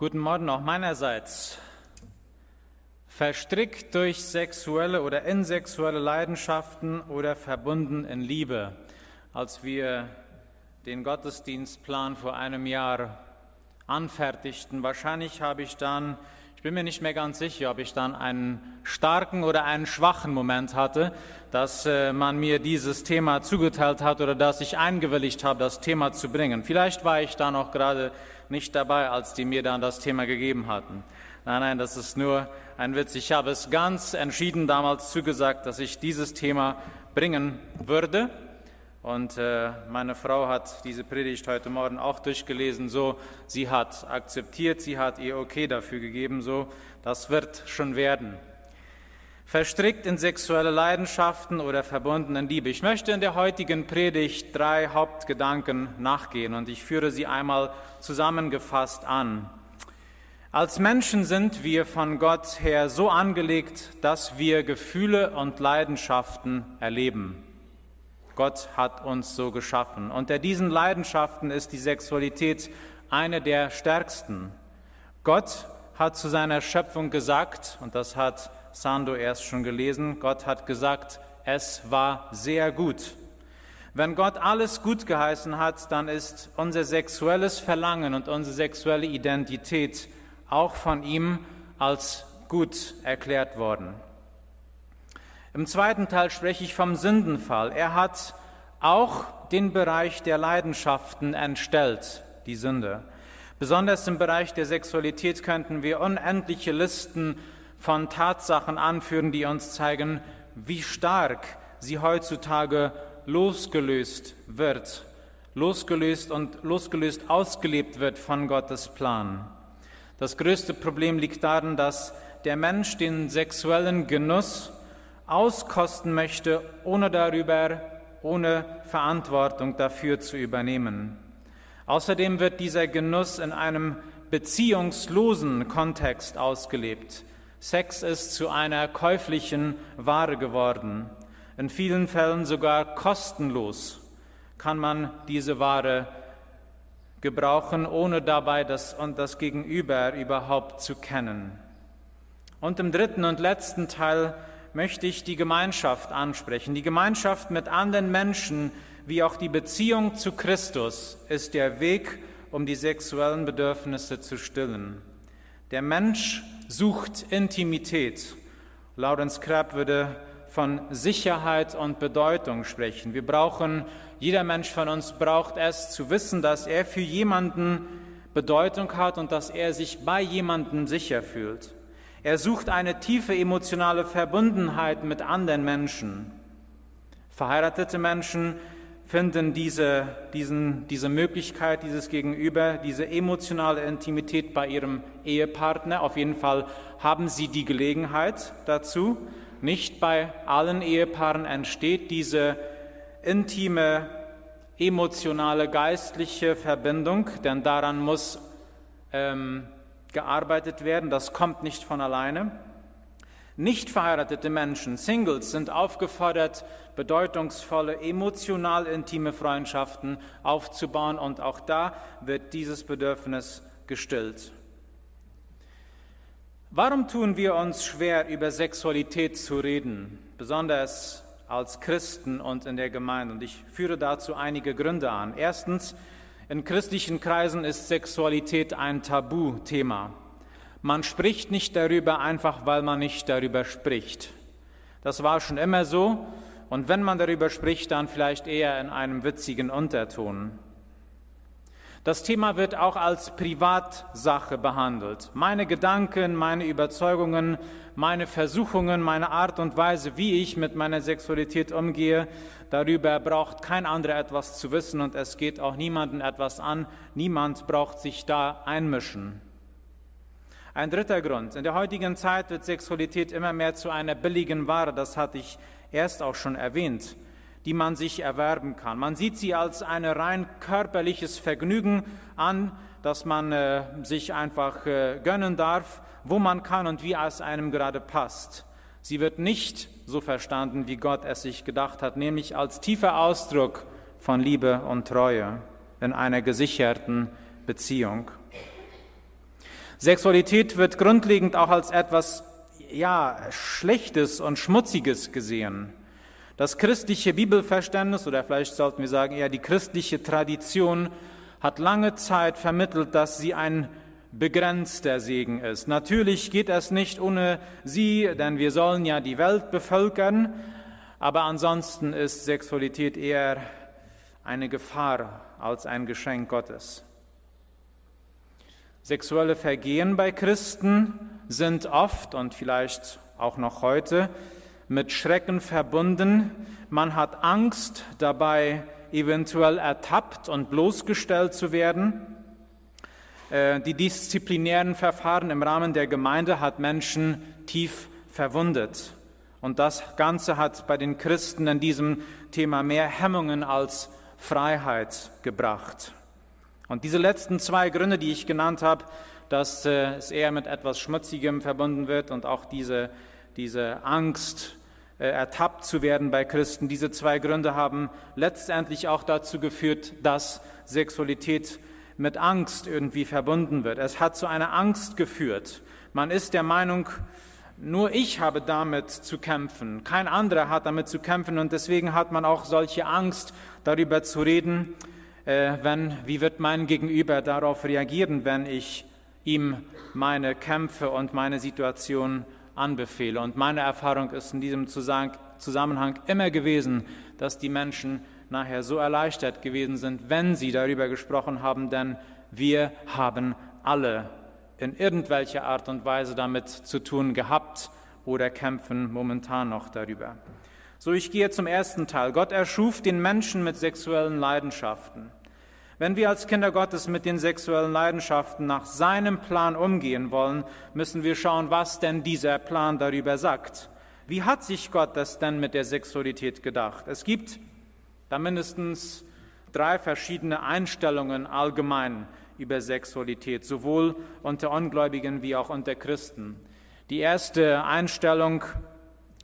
Guten Morgen auch meinerseits. Verstrickt durch sexuelle oder in sexuelle Leidenschaften oder verbunden in Liebe. Als wir den Gottesdienstplan vor einem Jahr anfertigten, wahrscheinlich habe ich dann, ich bin mir nicht mehr ganz sicher, ob ich dann einen starken oder einen schwachen Moment hatte, dass äh, man mir dieses Thema zugeteilt hat oder dass ich eingewilligt habe, das Thema zu bringen. Vielleicht war ich da noch gerade nicht dabei, als die mir dann das Thema gegeben hatten. Nein, nein, das ist nur ein Witz. Ich habe es ganz entschieden damals zugesagt, dass ich dieses Thema bringen würde. Und äh, meine Frau hat diese Predigt heute Morgen auch durchgelesen, so sie hat akzeptiert, sie hat ihr Okay dafür gegeben, so das wird schon werden. Verstrickt in sexuelle Leidenschaften oder verbunden in Liebe. Ich möchte in der heutigen Predigt drei Hauptgedanken nachgehen und ich führe sie einmal zusammengefasst an. Als Menschen sind wir von Gott her so angelegt, dass wir Gefühle und Leidenschaften erleben. Gott hat uns so geschaffen. Unter diesen Leidenschaften ist die Sexualität eine der stärksten. Gott hat zu seiner Schöpfung gesagt, und das hat Sando erst schon gelesen, Gott hat gesagt, es war sehr gut. Wenn Gott alles gut geheißen hat, dann ist unser sexuelles Verlangen und unsere sexuelle Identität auch von ihm als gut erklärt worden. Im zweiten Teil spreche ich vom Sündenfall. Er hat auch den Bereich der Leidenschaften entstellt, die Sünde. Besonders im Bereich der Sexualität könnten wir unendliche Listen von Tatsachen anführen, die uns zeigen, wie stark sie heutzutage losgelöst wird, losgelöst und losgelöst ausgelebt wird von Gottes Plan. Das größte Problem liegt darin, dass der Mensch den sexuellen Genuss auskosten möchte, ohne darüber, ohne Verantwortung dafür zu übernehmen. Außerdem wird dieser Genuss in einem beziehungslosen Kontext ausgelebt. Sex ist zu einer käuflichen Ware geworden in vielen Fällen sogar kostenlos kann man diese Ware gebrauchen, ohne dabei das und das Gegenüber überhaupt zu kennen. Und im dritten und letzten Teil möchte ich die Gemeinschaft ansprechen. Die Gemeinschaft mit anderen Menschen, wie auch die Beziehung zu Christus, ist der Weg, um die sexuellen Bedürfnisse zu stillen. Der Mensch sucht Intimität. Lawrence Crabb würde von Sicherheit und Bedeutung sprechen. Wir brauchen, jeder Mensch von uns braucht es zu wissen, dass er für jemanden Bedeutung hat und dass er sich bei jemandem sicher fühlt. Er sucht eine tiefe emotionale Verbundenheit mit anderen Menschen. Verheiratete Menschen finden diese, diesen, diese Möglichkeit, dieses Gegenüber, diese emotionale Intimität bei ihrem Ehepartner. Auf jeden Fall haben sie die Gelegenheit dazu. Nicht bei allen Ehepaaren entsteht diese intime, emotionale, geistliche Verbindung, denn daran muss ähm, gearbeitet werden. Das kommt nicht von alleine. Nicht verheiratete Menschen, Singles, sind aufgefordert, bedeutungsvolle, emotional intime Freundschaften aufzubauen und auch da wird dieses Bedürfnis gestillt. Warum tun wir uns schwer, über Sexualität zu reden, besonders als Christen und in der Gemeinde? Und ich führe dazu einige Gründe an. Erstens, in christlichen Kreisen ist Sexualität ein Tabuthema. Man spricht nicht darüber einfach, weil man nicht darüber spricht. Das war schon immer so. Und wenn man darüber spricht, dann vielleicht eher in einem witzigen Unterton. Das Thema wird auch als Privatsache behandelt. Meine Gedanken, meine Überzeugungen, meine Versuchungen, meine Art und Weise, wie ich mit meiner Sexualität umgehe, darüber braucht kein anderer etwas zu wissen und es geht auch niemanden etwas an. Niemand braucht sich da einmischen. Ein dritter Grund. In der heutigen Zeit wird Sexualität immer mehr zu einer billigen Ware. Das hatte ich erst auch schon erwähnt die man sich erwerben kann. Man sieht sie als ein rein körperliches Vergnügen an, das man äh, sich einfach äh, gönnen darf, wo man kann und wie es einem gerade passt. Sie wird nicht so verstanden, wie Gott es sich gedacht hat, nämlich als tiefer Ausdruck von Liebe und Treue in einer gesicherten Beziehung. Sexualität wird grundlegend auch als etwas ja, Schlechtes und Schmutziges gesehen. Das christliche Bibelverständnis, oder vielleicht sollten wir sagen eher die christliche Tradition, hat lange Zeit vermittelt, dass sie ein begrenzter Segen ist. Natürlich geht es nicht ohne sie, denn wir sollen ja die Welt bevölkern, aber ansonsten ist Sexualität eher eine Gefahr als ein Geschenk Gottes. Sexuelle Vergehen bei Christen sind oft und vielleicht auch noch heute mit Schrecken verbunden. Man hat Angst dabei, eventuell ertappt und bloßgestellt zu werden. Äh, die disziplinären Verfahren im Rahmen der Gemeinde hat Menschen tief verwundet. Und das Ganze hat bei den Christen in diesem Thema mehr Hemmungen als Freiheit gebracht. Und diese letzten zwei Gründe, die ich genannt habe, dass äh, es eher mit etwas Schmutzigem verbunden wird und auch diese, diese Angst, äh, ertappt zu werden bei Christen, diese zwei Gründe haben letztendlich auch dazu geführt, dass Sexualität mit Angst irgendwie verbunden wird. Es hat zu einer Angst geführt. Man ist der Meinung, nur ich habe damit zu kämpfen, kein anderer hat damit zu kämpfen und deswegen hat man auch solche Angst, darüber zu reden, wenn, wie wird mein Gegenüber darauf reagieren, wenn ich ihm meine Kämpfe und meine Situation anbefehle. Und meine Erfahrung ist in diesem Zusammenhang immer gewesen, dass die Menschen nachher so erleichtert gewesen sind, wenn sie darüber gesprochen haben, denn wir haben alle in irgendwelcher Art und Weise damit zu tun gehabt oder kämpfen momentan noch darüber. So, ich gehe zum ersten Teil. Gott erschuf den Menschen mit sexuellen Leidenschaften. Wenn wir als Kinder Gottes mit den sexuellen Leidenschaften nach seinem Plan umgehen wollen, müssen wir schauen, was denn dieser Plan darüber sagt. Wie hat sich Gott das denn mit der Sexualität gedacht? Es gibt da mindestens drei verschiedene Einstellungen allgemein über Sexualität, sowohl unter Ungläubigen wie auch unter Christen. Die erste Einstellung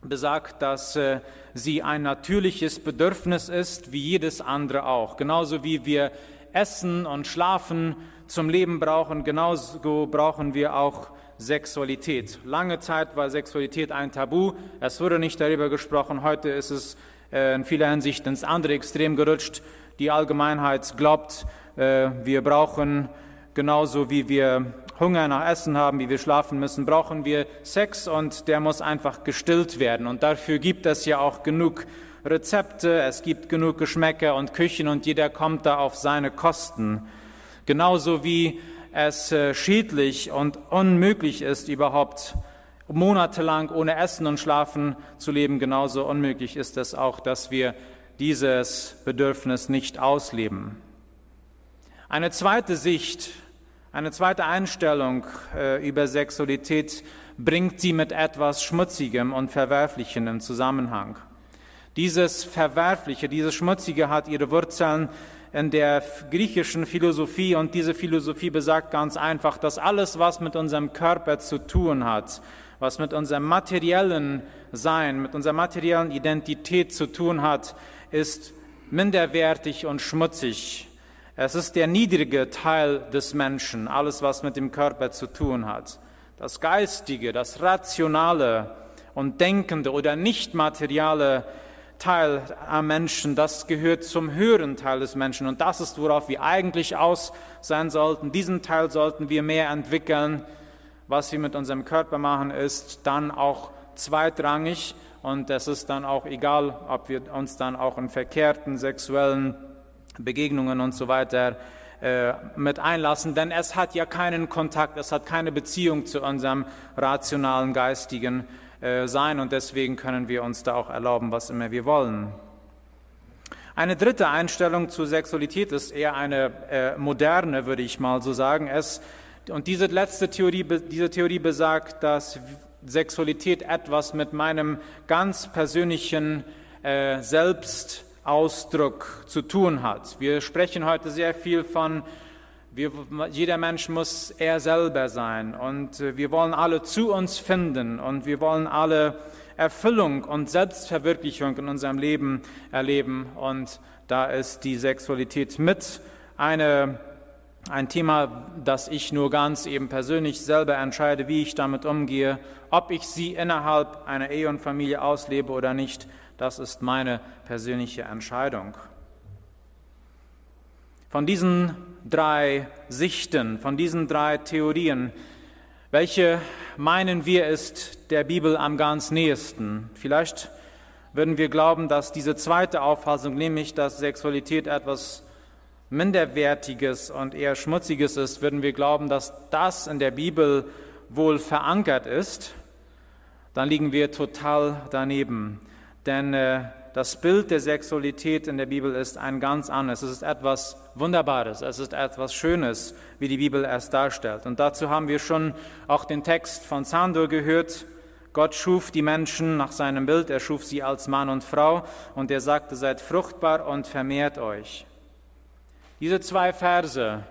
besagt, dass äh, sie ein natürliches Bedürfnis ist, wie jedes andere auch. Genauso wie wir Essen und Schlafen zum Leben brauchen, genauso brauchen wir auch Sexualität. Lange Zeit war Sexualität ein Tabu. Es wurde nicht darüber gesprochen. Heute ist es äh, in vieler Hinsicht ins andere Extrem gerutscht. Die Allgemeinheit glaubt, äh, wir brauchen genauso wie wir Hunger nach Essen haben, wie wir schlafen müssen, brauchen wir Sex und der muss einfach gestillt werden. Und dafür gibt es ja auch genug Rezepte, es gibt genug Geschmäcker und Küchen und jeder kommt da auf seine Kosten. Genauso wie es äh, schädlich und unmöglich ist, überhaupt monatelang ohne Essen und Schlafen zu leben, genauso unmöglich ist es auch, dass wir dieses Bedürfnis nicht ausleben. Eine zweite Sicht, eine zweite Einstellung äh, über Sexualität bringt sie mit etwas Schmutzigem und Verwerflichem im Zusammenhang. Dieses Verwerfliche, dieses Schmutzige hat ihre Wurzeln in der griechischen Philosophie und diese Philosophie besagt ganz einfach, dass alles, was mit unserem Körper zu tun hat, was mit unserem materiellen Sein, mit unserer materiellen Identität zu tun hat, ist minderwertig und schmutzig. Es ist der niedrige Teil des Menschen, alles, was mit dem Körper zu tun hat. Das Geistige, das Rationale und Denkende oder nicht materiale Teil am Menschen, das gehört zum höheren Teil des Menschen. Und das ist, worauf wir eigentlich aus sein sollten. Diesen Teil sollten wir mehr entwickeln was wir mit unserem Körper machen, ist dann auch zweitrangig und es ist dann auch egal, ob wir uns dann auch in verkehrten sexuellen Begegnungen und so weiter äh, mit einlassen, denn es hat ja keinen Kontakt, es hat keine Beziehung zu unserem rationalen, geistigen äh, Sein und deswegen können wir uns da auch erlauben, was immer wir wollen. Eine dritte Einstellung zur Sexualität ist eher eine äh, moderne, würde ich mal so sagen. Es und diese letzte Theorie, diese Theorie besagt, dass Sexualität etwas mit meinem ganz persönlichen äh, Selbstausdruck zu tun hat. Wir sprechen heute sehr viel von, wir, jeder Mensch muss er selber sein und äh, wir wollen alle zu uns finden und wir wollen alle Erfüllung und Selbstverwirklichung in unserem Leben erleben und da ist die Sexualität mit eine ein Thema, das ich nur ganz eben persönlich selber entscheide, wie ich damit umgehe, ob ich sie innerhalb einer Ehe und Familie auslebe oder nicht. Das ist meine persönliche Entscheidung. Von diesen drei Sichten, von diesen drei Theorien, welche meinen wir ist der Bibel am ganz nächsten? Vielleicht würden wir glauben, dass diese zweite Auffassung, nämlich dass Sexualität etwas Minderwertiges und eher Schmutziges ist, würden wir glauben, dass das in der Bibel wohl verankert ist, dann liegen wir total daneben. Denn äh, das Bild der Sexualität in der Bibel ist ein ganz anderes. Es ist etwas Wunderbares, es ist etwas Schönes, wie die Bibel es darstellt. Und dazu haben wir schon auch den Text von Sandor gehört. Gott schuf die Menschen nach seinem Bild, er schuf sie als Mann und Frau und er sagte, seid fruchtbar und vermehrt euch. Diese zwei Verse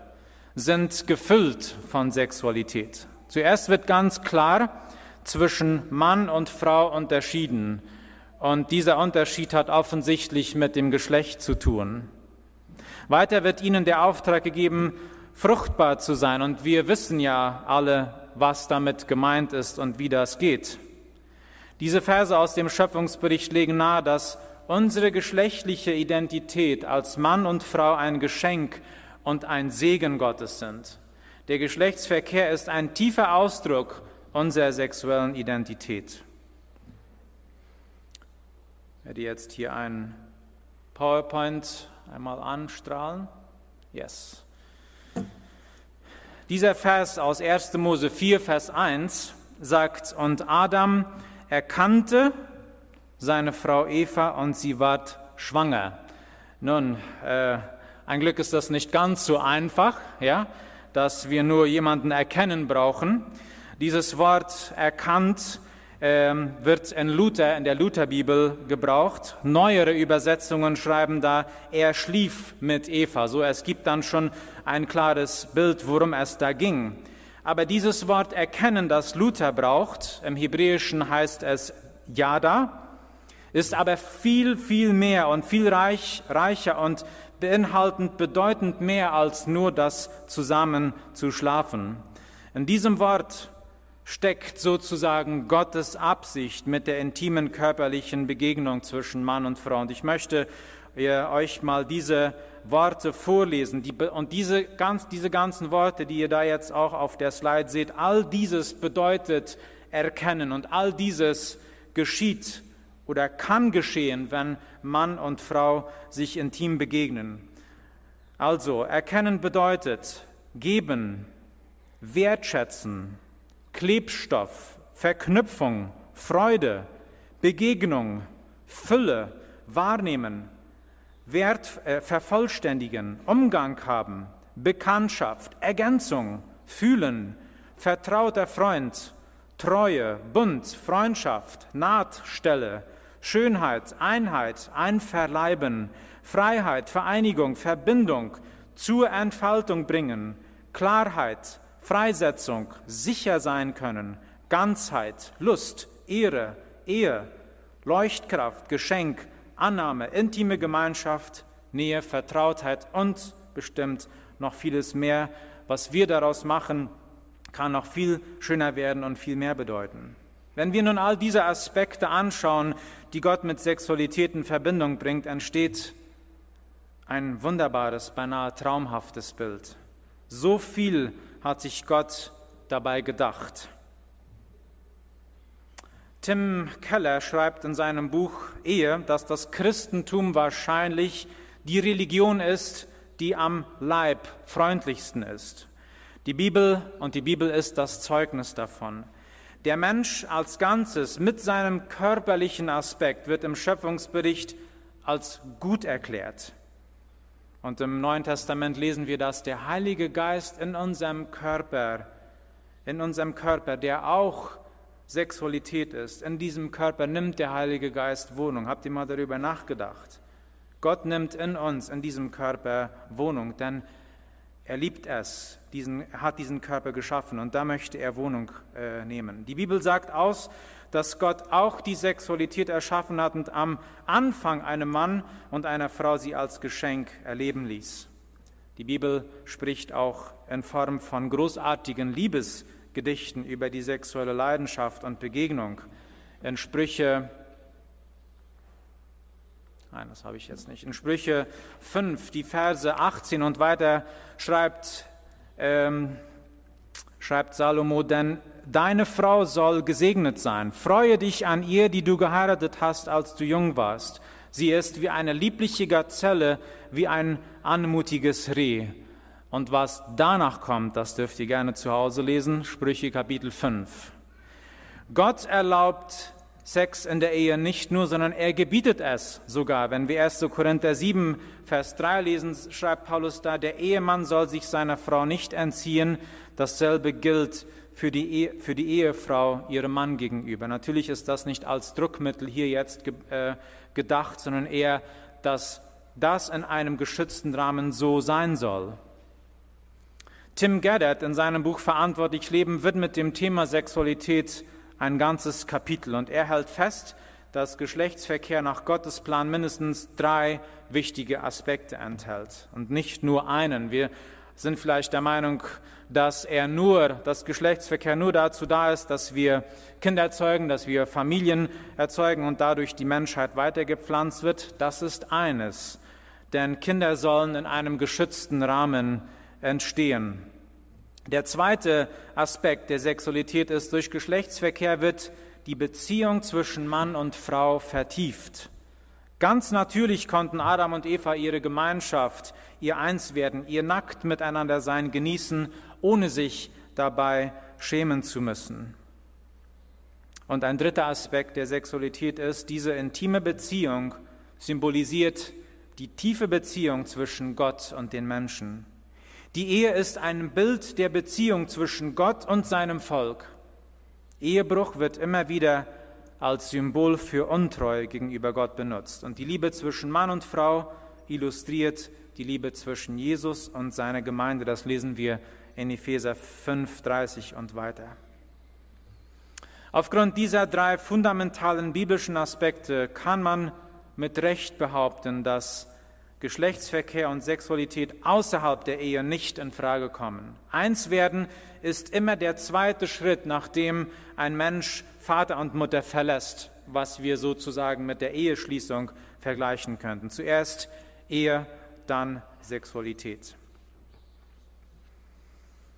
sind gefüllt von Sexualität. Zuerst wird ganz klar zwischen Mann und Frau unterschieden. Und dieser Unterschied hat offensichtlich mit dem Geschlecht zu tun. Weiter wird ihnen der Auftrag gegeben, fruchtbar zu sein. Und wir wissen ja alle, was damit gemeint ist und wie das geht. Diese Verse aus dem Schöpfungsbericht legen nahe, dass unsere geschlechtliche Identität als Mann und Frau ein Geschenk und ein Segen Gottes sind. Der Geschlechtsverkehr ist ein tiefer Ausdruck unserer sexuellen Identität. Ich werde jetzt hier ein PowerPoint einmal anstrahlen. Yes. Dieser Vers aus 1. Mose 4, Vers 1 sagt, und Adam erkannte seine Frau Eva und sie ward schwanger. Nun, äh, ein Glück ist das nicht ganz so einfach, ja, dass wir nur jemanden erkennen brauchen. Dieses Wort erkannt ähm, wird in Luther, in der Lutherbibel gebraucht. Neuere Übersetzungen schreiben da, er schlief mit Eva. So, es gibt dann schon ein klares Bild, worum es da ging. Aber dieses Wort erkennen, das Luther braucht, im Hebräischen heißt es Yada, ist aber viel, viel mehr und viel reich, reicher und beinhaltend bedeutend mehr als nur das zusammen zu schlafen. In diesem Wort steckt sozusagen Gottes Absicht mit der intimen körperlichen Begegnung zwischen Mann und Frau. Und ich möchte euch mal diese Worte vorlesen. Und diese, ganz, diese ganzen Worte, die ihr da jetzt auch auf der Slide seht, all dieses bedeutet erkennen und all dieses geschieht oder kann geschehen, wenn Mann und Frau sich intim begegnen. Also, erkennen bedeutet geben, wertschätzen, Klebstoff, Verknüpfung, Freude, Begegnung, Fülle, wahrnehmen, Wert äh, vervollständigen, Umgang haben, Bekanntschaft, Ergänzung, fühlen, vertrauter Freund, Treue, Bund, Freundschaft, Nahtstelle, Schönheit, Einheit, Einverleiben, Freiheit, Vereinigung, Verbindung, zur Entfaltung bringen, Klarheit, Freisetzung, sicher sein können, Ganzheit, Lust, Ehre, Ehe, Leuchtkraft, Geschenk, Annahme, intime Gemeinschaft, Nähe, Vertrautheit und bestimmt noch vieles mehr. Was wir daraus machen, kann noch viel schöner werden und viel mehr bedeuten. Wenn wir nun all diese Aspekte anschauen, die Gott mit Sexualität in Verbindung bringt, entsteht ein wunderbares, beinahe traumhaftes Bild. So viel hat sich Gott dabei gedacht. Tim Keller schreibt in seinem Buch Ehe, dass das Christentum wahrscheinlich die Religion ist, die am Leib freundlichsten ist. Die Bibel und die Bibel ist das Zeugnis davon. Der Mensch als Ganzes mit seinem körperlichen Aspekt wird im Schöpfungsbericht als gut erklärt. Und im Neuen Testament lesen wir, dass der Heilige Geist in unserem Körper, in unserem Körper, der auch Sexualität ist. In diesem Körper nimmt der Heilige Geist Wohnung. Habt ihr mal darüber nachgedacht? Gott nimmt in uns, in diesem Körper Wohnung, denn er liebt es, diesen, hat diesen Körper geschaffen und da möchte er Wohnung äh, nehmen. Die Bibel sagt aus, dass Gott auch die Sexualität erschaffen hat und am Anfang einem Mann und einer Frau sie als Geschenk erleben ließ. Die Bibel spricht auch in Form von großartigen Liebesgedichten über die sexuelle Leidenschaft und Begegnung. In Sprüche, nein, das habe ich jetzt nicht, in Sprüche 5, die Verse 18 und weiter schreibt, ähm, schreibt Salomo, denn deine Frau soll gesegnet sein. Freue dich an ihr, die du geheiratet hast, als du jung warst. Sie ist wie eine liebliche Gazelle, wie ein anmutiges Reh. Und was danach kommt, das dürft ihr gerne zu Hause lesen, Sprüche Kapitel 5. Gott erlaubt Sex in der Ehe nicht nur, sondern er gebietet es sogar. Wenn wir 1. Korinther 7, Vers 3 lesen, schreibt Paulus da, der Ehemann soll sich seiner Frau nicht entziehen. Dasselbe gilt für die, Ehe, für die Ehefrau ihrem Mann gegenüber. Natürlich ist das nicht als Druckmittel hier jetzt äh, gedacht, sondern eher, dass das in einem geschützten Rahmen so sein soll. Tim Gaddard in seinem Buch Verantwortlich Leben widmet dem Thema Sexualität ein ganzes Kapitel und er hält fest, dass Geschlechtsverkehr nach Gottes Plan mindestens drei wichtige Aspekte enthält und nicht nur einen. Wir sind vielleicht der Meinung, dass er nur, dass Geschlechtsverkehr nur dazu da ist, dass wir Kinder erzeugen, dass wir Familien erzeugen und dadurch die Menschheit weitergepflanzt wird. Das ist eines. Denn Kinder sollen in einem geschützten Rahmen entstehen. Der zweite Aspekt der Sexualität ist, durch Geschlechtsverkehr wird die Beziehung zwischen Mann und Frau vertieft. Ganz natürlich konnten Adam und Eva ihre Gemeinschaft, ihr Einswerden, ihr nackt miteinander sein genießen, ohne sich dabei schämen zu müssen. Und ein dritter Aspekt der Sexualität ist, diese intime Beziehung symbolisiert die tiefe Beziehung zwischen Gott und den Menschen. Die Ehe ist ein Bild der Beziehung zwischen Gott und seinem Volk. Ehebruch wird immer wieder als Symbol für Untreue gegenüber Gott benutzt. Und die Liebe zwischen Mann und Frau illustriert die Liebe zwischen Jesus und seiner Gemeinde. Das lesen wir in Epheser 5, 30 und weiter. Aufgrund dieser drei fundamentalen biblischen Aspekte kann man mit Recht behaupten, dass Geschlechtsverkehr und Sexualität außerhalb der Ehe nicht in Frage kommen. Eins werden ist immer der zweite Schritt, nachdem ein Mensch Vater und Mutter verlässt, was wir sozusagen mit der Eheschließung vergleichen könnten. Zuerst Ehe, dann Sexualität.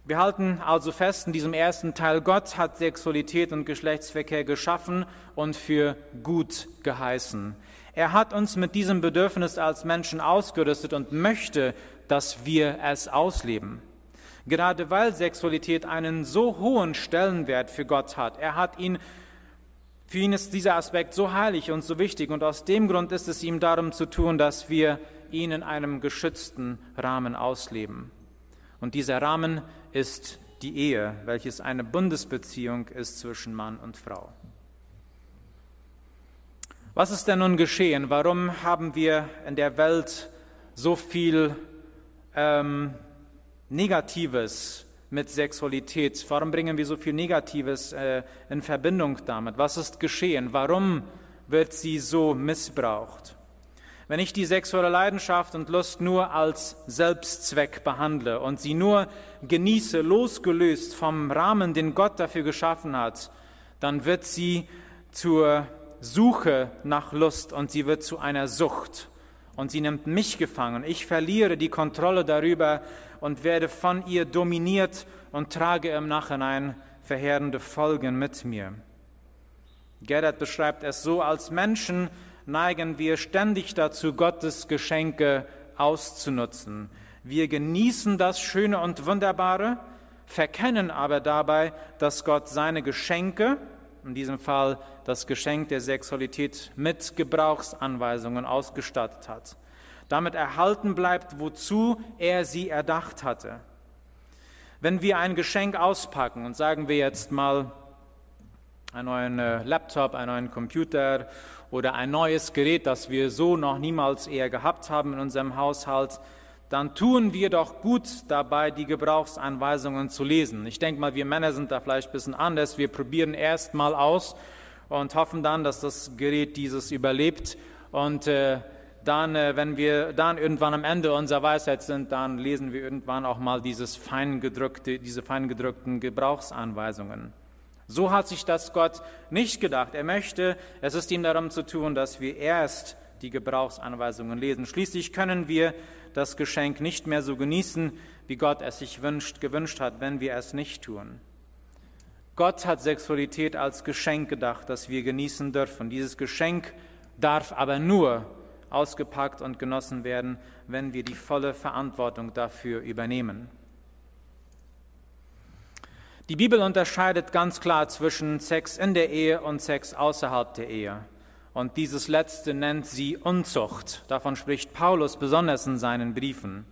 Wir halten also fest in diesem ersten Teil, Gott hat Sexualität und Geschlechtsverkehr geschaffen und für gut geheißen. Er hat uns mit diesem Bedürfnis als Menschen ausgerüstet und möchte, dass wir es ausleben. Gerade weil Sexualität einen so hohen Stellenwert für Gott hat. Er hat ihn, für ihn ist dieser Aspekt so heilig und so wichtig und aus dem Grund ist es ihm darum zu tun, dass wir ihn in einem geschützten Rahmen ausleben. Und dieser Rahmen ist die Ehe, welches eine Bundesbeziehung ist zwischen Mann und Frau. Was ist denn nun geschehen? Warum haben wir in der Welt so viel ähm, Negatives mit Sexualität? Warum bringen wir so viel Negatives äh, in Verbindung damit? Was ist geschehen? Warum wird sie so missbraucht? Wenn ich die sexuelle Leidenschaft und Lust nur als Selbstzweck behandle und sie nur genieße, losgelöst vom Rahmen, den Gott dafür geschaffen hat, dann wird sie zur Suche nach Lust und sie wird zu einer Sucht und sie nimmt mich gefangen. Ich verliere die Kontrolle darüber und werde von ihr dominiert und trage im Nachhinein verheerende Folgen mit mir. Gerhard beschreibt es so, als Menschen neigen wir ständig dazu, Gottes Geschenke auszunutzen. Wir genießen das Schöne und Wunderbare, verkennen aber dabei, dass Gott seine Geschenke, in diesem Fall das Geschenk der Sexualität mit Gebrauchsanweisungen ausgestattet hat. Damit erhalten bleibt, wozu er sie erdacht hatte. Wenn wir ein Geschenk auspacken und sagen wir jetzt mal einen neuen äh, Laptop, einen neuen Computer oder ein neues Gerät, das wir so noch niemals eher gehabt haben in unserem Haushalt, dann tun wir doch gut dabei, die Gebrauchsanweisungen zu lesen. Ich denke mal, wir Männer sind da vielleicht ein bisschen anders. Wir probieren erst mal aus und hoffen dann, dass das Gerät dieses überlebt. Und äh, dann, äh, wenn wir dann irgendwann am Ende unserer Weisheit sind, dann lesen wir irgendwann auch mal dieses feingedrückte, diese feingedrückten Gebrauchsanweisungen. So hat sich das Gott nicht gedacht. Er möchte, es ist ihm darum zu tun, dass wir erst die Gebrauchsanweisungen lesen. Schließlich können wir das Geschenk nicht mehr so genießen, wie Gott es sich wünscht, gewünscht hat, wenn wir es nicht tun. Gott hat Sexualität als Geschenk gedacht, das wir genießen dürfen. Dieses Geschenk darf aber nur ausgepackt und genossen werden, wenn wir die volle Verantwortung dafür übernehmen. Die Bibel unterscheidet ganz klar zwischen Sex in der Ehe und Sex außerhalb der Ehe. Und dieses letzte nennt sie Unzucht. Davon spricht Paulus besonders in seinen Briefen.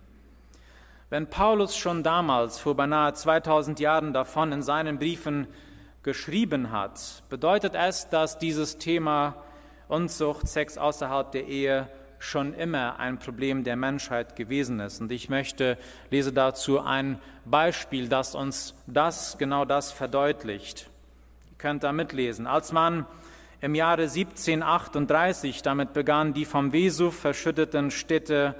Wenn Paulus schon damals, vor beinahe 2000 Jahren davon in seinen Briefen geschrieben hat, bedeutet es, dass dieses Thema Unzucht, Sex außerhalb der Ehe schon immer ein Problem der Menschheit gewesen ist. Und ich möchte, lese dazu ein Beispiel, das uns das, genau das verdeutlicht. Ihr könnt da mitlesen. Als man im Jahre 1738 damit begann, die vom Vesuv verschütteten Städte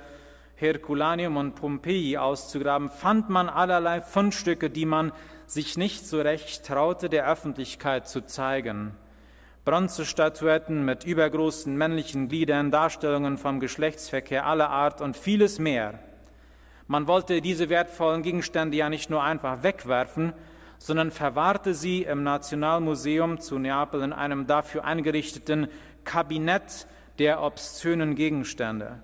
Herculaneum und Pompeji auszugraben, fand man allerlei Fundstücke, die man sich nicht so recht traute, der Öffentlichkeit zu zeigen. Bronzestatuetten mit übergroßen männlichen Gliedern, Darstellungen vom Geschlechtsverkehr aller Art und vieles mehr. Man wollte diese wertvollen Gegenstände ja nicht nur einfach wegwerfen, sondern verwahrte sie im Nationalmuseum zu Neapel in einem dafür eingerichteten Kabinett der obszönen Gegenstände.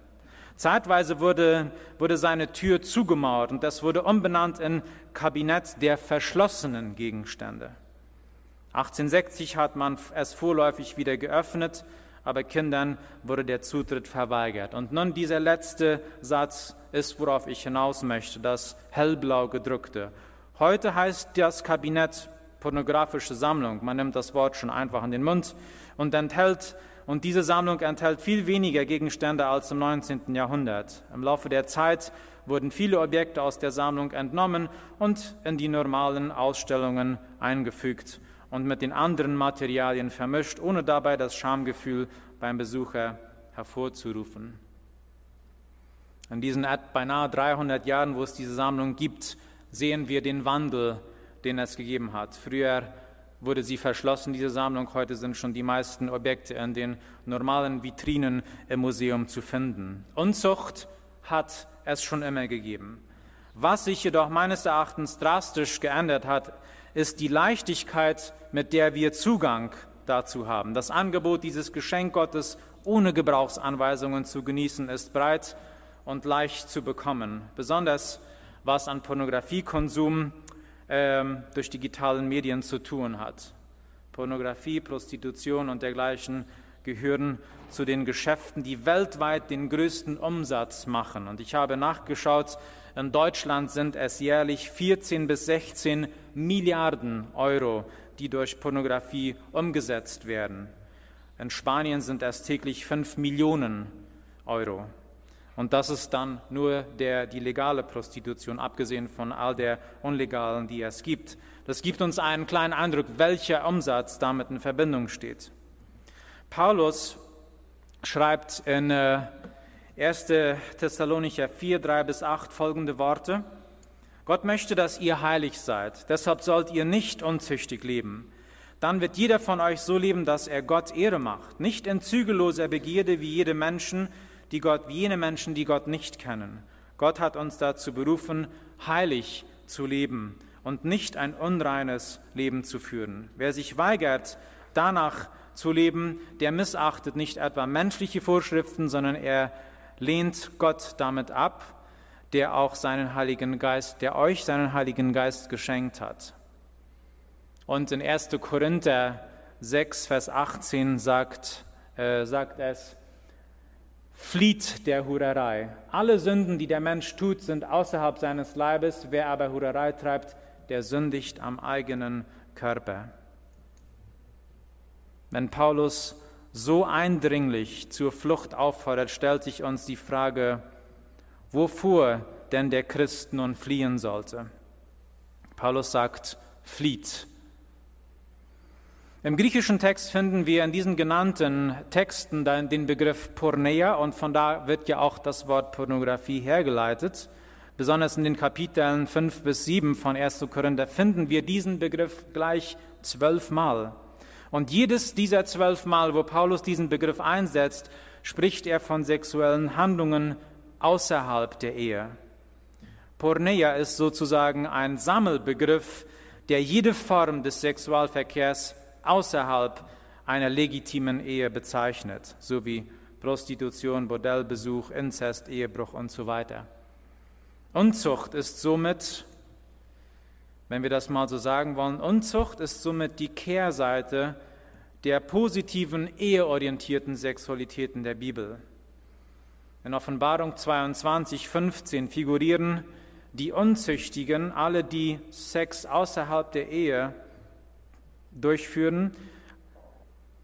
Zeitweise wurde, wurde seine Tür zugemauert und das wurde umbenannt in Kabinett der verschlossenen Gegenstände. 1860 hat man es vorläufig wieder geöffnet, aber Kindern wurde der Zutritt verweigert. Und nun dieser letzte Satz ist, worauf ich hinaus möchte, das hellblau gedruckte. Heute heißt das Kabinett pornografische Sammlung. Man nimmt das Wort schon einfach in den Mund und enthält und diese Sammlung enthält viel weniger Gegenstände als im 19. Jahrhundert. Im Laufe der Zeit wurden viele Objekte aus der Sammlung entnommen und in die normalen Ausstellungen eingefügt und mit den anderen Materialien vermischt, ohne dabei das Schamgefühl beim Besucher hervorzurufen. In diesen beinahe 300 Jahren, wo es diese Sammlung gibt, sehen wir den Wandel, den es gegeben hat. Früher wurde sie verschlossen, diese Sammlung. Heute sind schon die meisten Objekte in den normalen Vitrinen im Museum zu finden. Unzucht hat es schon immer gegeben. Was sich jedoch meines Erachtens drastisch geändert hat, ist die Leichtigkeit, mit der wir Zugang dazu haben. Das Angebot dieses Geschenk Gottes ohne Gebrauchsanweisungen zu genießen ist breit und leicht zu bekommen, besonders was an Pornografiekonsum ähm, durch digitalen Medien zu tun hat. Pornografie, Prostitution und dergleichen gehören zu den Geschäften, die weltweit den größten Umsatz machen. Und ich habe nachgeschaut, in Deutschland sind es jährlich 14 bis 16 Milliarden Euro, die durch Pornografie umgesetzt werden. In Spanien sind es täglich 5 Millionen Euro. Und das ist dann nur der, die legale Prostitution, abgesehen von all der unlegalen, die es gibt. Das gibt uns einen kleinen Eindruck, welcher Umsatz damit in Verbindung steht. Paulus schreibt in 1. Äh, Thessalonicher 4, 3 bis 8 folgende Worte. Gott möchte, dass ihr heilig seid, deshalb sollt ihr nicht unzüchtig leben. Dann wird jeder von euch so leben, dass er Gott Ehre macht, nicht in zügelloser Begierde wie jede Menschen, die Gott, wie jene Menschen, die Gott nicht kennen. Gott hat uns dazu berufen, heilig zu leben und nicht ein unreines Leben zu führen. Wer sich weigert, danach zu leben, der missachtet nicht etwa menschliche Vorschriften, sondern er lehnt Gott damit ab, der auch seinen Heiligen Geist, der euch seinen Heiligen Geist geschenkt hat. Und in 1. Korinther 6, Vers 18 sagt, äh, sagt es, flieht der Hurerei. Alle Sünden, die der Mensch tut, sind außerhalb seines Leibes. Wer aber Hurerei treibt, der sündigt am eigenen Körper. Wenn Paulus so eindringlich zur Flucht auffordert, stellt sich uns die Frage, wovor denn der Christ nun fliehen sollte. Paulus sagt, flieht. Im griechischen Text finden wir in diesen genannten Texten den Begriff Porneia und von da wird ja auch das Wort Pornografie hergeleitet. Besonders in den Kapiteln 5 bis 7 von 1. Korinther finden wir diesen Begriff gleich zwölfmal. Und jedes dieser zwölfmal, wo Paulus diesen Begriff einsetzt, spricht er von sexuellen Handlungen außerhalb der Ehe. Porneia ist sozusagen ein Sammelbegriff, der jede Form des Sexualverkehrs außerhalb einer legitimen Ehe bezeichnet, so wie Prostitution, Bordellbesuch, Inzest, Ehebruch und so weiter. Unzucht ist somit, wenn wir das mal so sagen wollen, Unzucht ist somit die Kehrseite der positiven, eheorientierten Sexualitäten der Bibel. In Offenbarung 22, 15 figurieren die Unzüchtigen, alle, die Sex außerhalb der Ehe durchführen.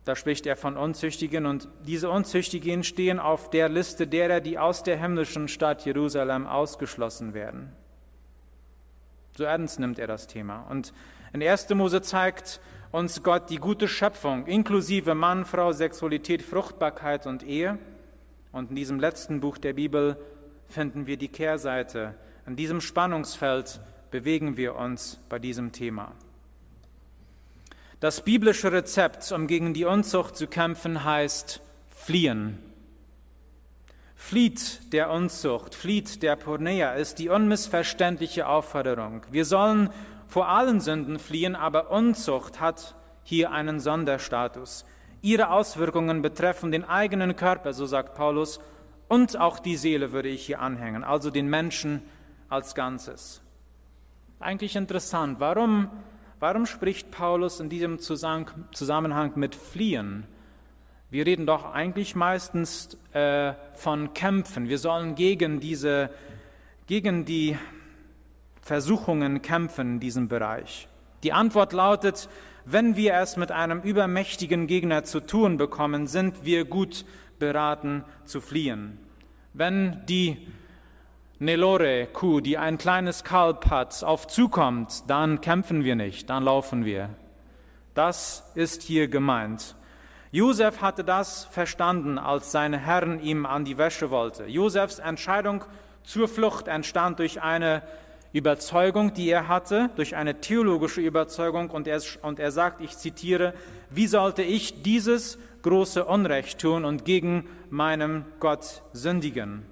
Da spricht er von Unzüchtigen und diese Unzüchtigen stehen auf der Liste derer, die aus der himmlischen Stadt Jerusalem ausgeschlossen werden. So ernst nimmt er das Thema. Und in 1. Mose zeigt uns Gott die gute Schöpfung, inklusive Mann, Frau, Sexualität, Fruchtbarkeit und Ehe. Und in diesem letzten Buch der Bibel finden wir die Kehrseite. In diesem Spannungsfeld bewegen wir uns bei diesem Thema. Das biblische Rezept, um gegen die Unzucht zu kämpfen, heißt fliehen. Flieht der Unzucht, flieht der Pornea, ist die unmissverständliche Aufforderung. Wir sollen vor allen Sünden fliehen, aber Unzucht hat hier einen Sonderstatus. Ihre Auswirkungen betreffen den eigenen Körper, so sagt Paulus, und auch die Seele würde ich hier anhängen, also den Menschen als Ganzes. Eigentlich interessant, warum Warum spricht Paulus in diesem Zusammenhang mit Fliehen? Wir reden doch eigentlich meistens äh, von Kämpfen. Wir sollen gegen diese, gegen die Versuchungen kämpfen in diesem Bereich. Die Antwort lautet, wenn wir es mit einem übermächtigen Gegner zu tun bekommen, sind wir gut beraten zu fliehen. Wenn die Nelore-Kuh, die ein kleines Kalb hat, auf zukommt, dann kämpfen wir nicht, dann laufen wir. Das ist hier gemeint. Josef hatte das verstanden, als seine Herren ihm an die Wäsche wollte. Josefs Entscheidung zur Flucht entstand durch eine Überzeugung, die er hatte, durch eine theologische Überzeugung. Und er, und er sagt, ich zitiere, wie sollte ich dieses große Unrecht tun und gegen meinem Gott sündigen?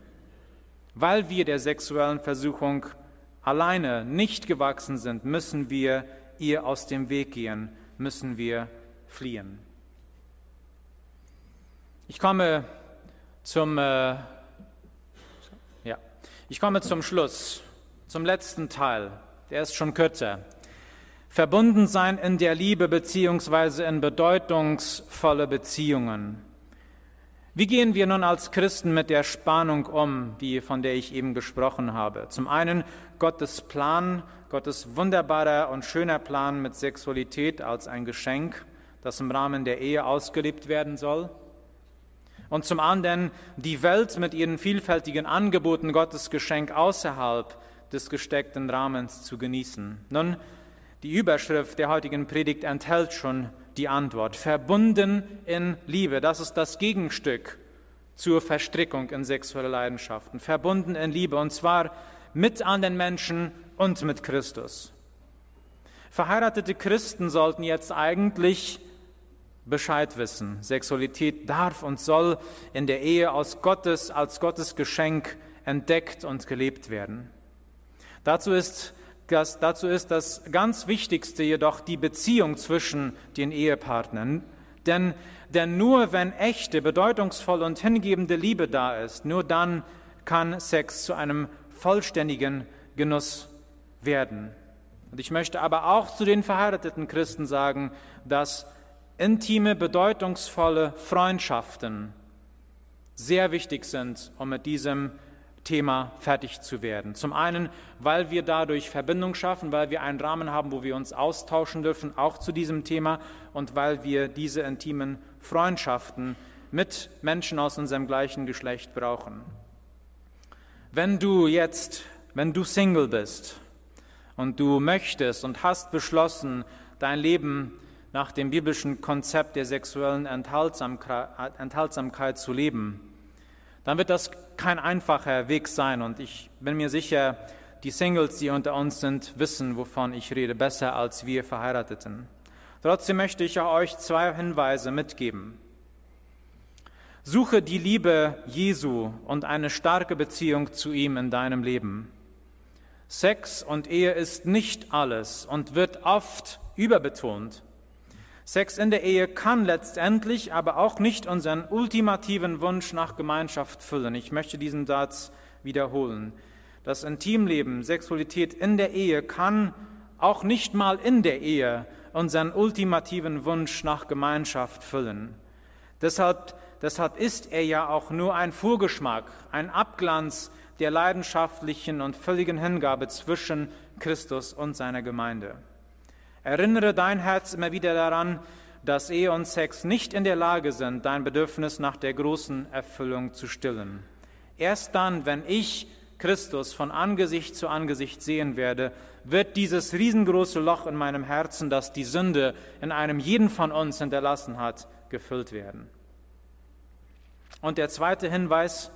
Weil wir der sexuellen Versuchung alleine nicht gewachsen sind, müssen wir ihr aus dem Weg gehen, müssen wir fliehen. Ich komme zum, äh, ja, ich komme zum Schluss, zum letzten Teil. Der ist schon kürzer. Verbunden sein in der Liebe beziehungsweise in bedeutungsvolle Beziehungen. Wie gehen wir nun als Christen mit der Spannung um, die, von der ich eben gesprochen habe? Zum einen Gottes Plan, Gottes wunderbarer und schöner Plan mit Sexualität als ein Geschenk, das im Rahmen der Ehe ausgelebt werden soll. Und zum anderen die Welt mit ihren vielfältigen Angeboten Gottes Geschenk außerhalb des gesteckten Rahmens zu genießen. Nun, die Überschrift der heutigen Predigt enthält schon die Antwort. Verbunden in Liebe, das ist das Gegenstück zur Verstrickung in sexuelle Leidenschaften. Verbunden in Liebe und zwar mit anderen Menschen und mit Christus. Verheiratete Christen sollten jetzt eigentlich Bescheid wissen. Sexualität darf und soll in der Ehe aus Gottes, als Gottes Geschenk entdeckt und gelebt werden. Dazu ist das, dazu ist das ganz Wichtigste jedoch die Beziehung zwischen den Ehepartnern. Denn, denn nur wenn echte, bedeutungsvolle und hingebende Liebe da ist, nur dann kann Sex zu einem vollständigen Genuss werden. Und ich möchte aber auch zu den verheirateten Christen sagen, dass intime, bedeutungsvolle Freundschaften sehr wichtig sind, um mit diesem Thema fertig zu werden. Zum einen, weil wir dadurch Verbindung schaffen, weil wir einen Rahmen haben, wo wir uns austauschen dürfen, auch zu diesem Thema, und weil wir diese intimen Freundschaften mit Menschen aus unserem gleichen Geschlecht brauchen. Wenn du jetzt, wenn du Single bist und du möchtest und hast beschlossen, dein Leben nach dem biblischen Konzept der sexuellen Enthaltsamkeit zu leben, dann wird das kein einfacher Weg sein. Und ich bin mir sicher, die Singles, die unter uns sind, wissen, wovon ich rede, besser als wir Verheirateten. Trotzdem möchte ich euch zwei Hinweise mitgeben. Suche die Liebe Jesu und eine starke Beziehung zu ihm in deinem Leben. Sex und Ehe ist nicht alles und wird oft überbetont. Sex in der Ehe kann letztendlich aber auch nicht unseren ultimativen Wunsch nach Gemeinschaft füllen. Ich möchte diesen Satz wiederholen. Das Intimleben, Sexualität in der Ehe kann auch nicht mal in der Ehe unseren ultimativen Wunsch nach Gemeinschaft füllen. Deshalb, deshalb ist er ja auch nur ein Vorgeschmack, ein Abglanz der leidenschaftlichen und völligen Hingabe zwischen Christus und seiner Gemeinde. Erinnere dein Herz immer wieder daran, dass Ehe und Sex nicht in der Lage sind, dein Bedürfnis nach der großen Erfüllung zu stillen. Erst dann, wenn ich Christus von Angesicht zu Angesicht sehen werde, wird dieses riesengroße Loch in meinem Herzen, das die Sünde in einem jeden von uns hinterlassen hat, gefüllt werden. Und der zweite Hinweis,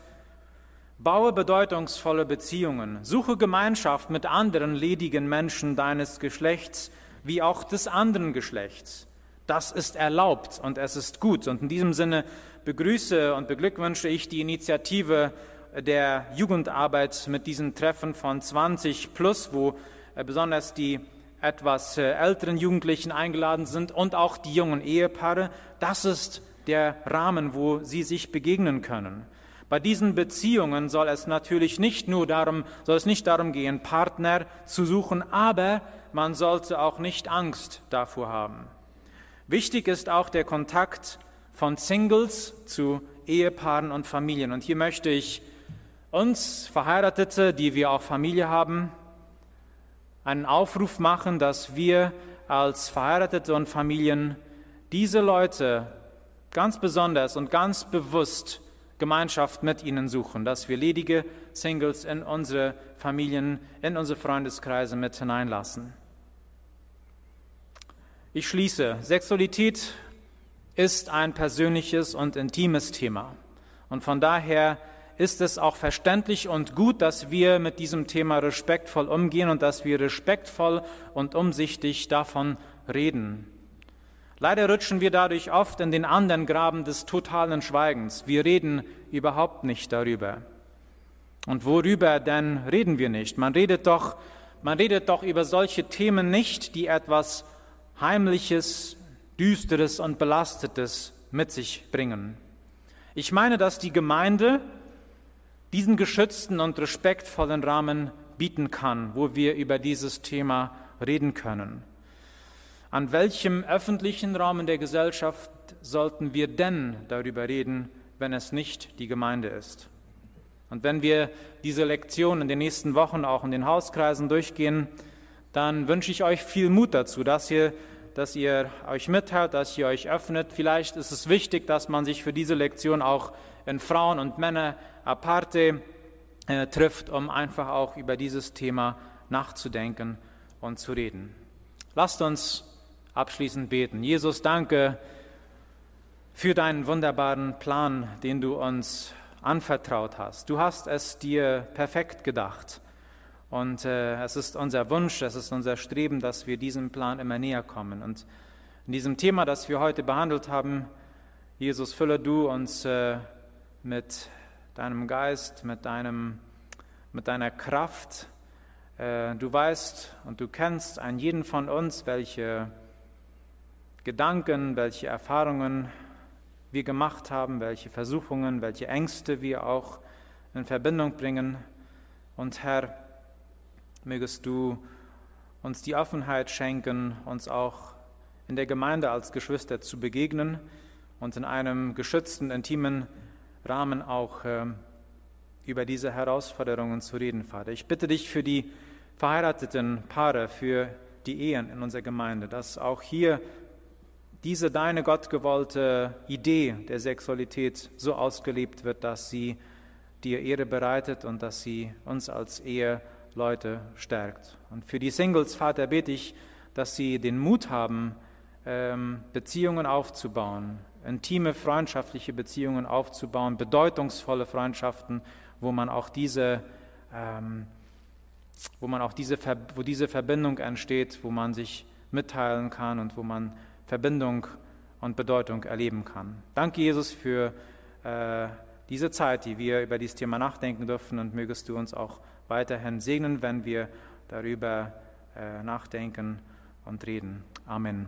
baue bedeutungsvolle Beziehungen, suche Gemeinschaft mit anderen ledigen Menschen deines Geschlechts, wie auch des anderen Geschlechts. Das ist erlaubt und es ist gut. Und in diesem Sinne begrüße und beglückwünsche ich die Initiative der Jugendarbeit mit diesen Treffen von 20 plus, wo äh, besonders die etwas äh, älteren Jugendlichen eingeladen sind und auch die jungen Ehepaare. Das ist der Rahmen, wo sie sich begegnen können. Bei diesen Beziehungen soll es natürlich nicht nur darum, soll es nicht darum gehen, Partner zu suchen, aber man sollte auch nicht Angst davor haben. Wichtig ist auch der Kontakt von Singles zu Ehepaaren und Familien. Und hier möchte ich uns Verheiratete, die wir auch Familie haben, einen Aufruf machen, dass wir als Verheiratete und Familien diese Leute ganz besonders und ganz bewusst Gemeinschaft mit ihnen suchen, dass wir ledige Singles in unsere Familien, in unsere Freundeskreise mit hineinlassen. Ich schließe. Sexualität ist ein persönliches und intimes Thema. Und von daher ist es auch verständlich und gut, dass wir mit diesem Thema respektvoll umgehen und dass wir respektvoll und umsichtig davon reden. Leider rutschen wir dadurch oft in den anderen Graben des totalen Schweigens. Wir reden überhaupt nicht darüber. Und worüber denn reden wir nicht? Man redet doch, man redet doch über solche Themen nicht, die etwas Heimliches, Düsteres und Belastetes mit sich bringen. Ich meine, dass die Gemeinde diesen geschützten und respektvollen Rahmen bieten kann, wo wir über dieses Thema reden können. An welchem öffentlichen Raum in der Gesellschaft sollten wir denn darüber reden, wenn es nicht die Gemeinde ist? Und wenn wir diese Lektion in den nächsten Wochen auch in den Hauskreisen durchgehen, dann wünsche ich euch viel Mut dazu, dass ihr, dass ihr euch mitteilt, dass ihr euch öffnet. Vielleicht ist es wichtig, dass man sich für diese Lektion auch in Frauen und Männer aparte äh, trifft, um einfach auch über dieses Thema nachzudenken und zu reden. Lasst uns abschließend beten. Jesus, danke für deinen wunderbaren Plan, den du uns anvertraut hast. Du hast es dir perfekt gedacht. Und äh, es ist unser Wunsch, es ist unser Streben, dass wir diesem Plan immer näher kommen. Und in diesem Thema, das wir heute behandelt haben, Jesus, fülle du uns äh, mit deinem Geist, mit, deinem, mit deiner Kraft. Äh, du weißt und du kennst an jeden von uns, welche Gedanken, welche Erfahrungen wir gemacht haben, welche Versuchungen, welche Ängste wir auch in Verbindung bringen. Und Herr, mögest du uns die Offenheit schenken, uns auch in der Gemeinde als Geschwister zu begegnen und in einem geschützten, intimen Rahmen auch äh, über diese Herausforderungen zu reden, Vater. Ich bitte dich für die verheirateten Paare, für die Ehen in unserer Gemeinde, dass auch hier diese deine gottgewollte Idee der Sexualität so ausgelebt wird, dass sie dir Ehre bereitet und dass sie uns als Ehe Leute stärkt. Und für die Singles, Vater, bete ich, dass sie den Mut haben, ähm, Beziehungen aufzubauen, intime freundschaftliche Beziehungen aufzubauen, bedeutungsvolle Freundschaften, wo man auch diese, ähm, wo man auch diese, wo diese Verbindung entsteht, wo man sich mitteilen kann und wo man Verbindung und Bedeutung erleben kann. Danke, Jesus, für äh, diese Zeit, die wir über dieses Thema nachdenken dürfen und mögest du uns auch weiterhin segnen, wenn wir darüber äh, nachdenken und reden. Amen.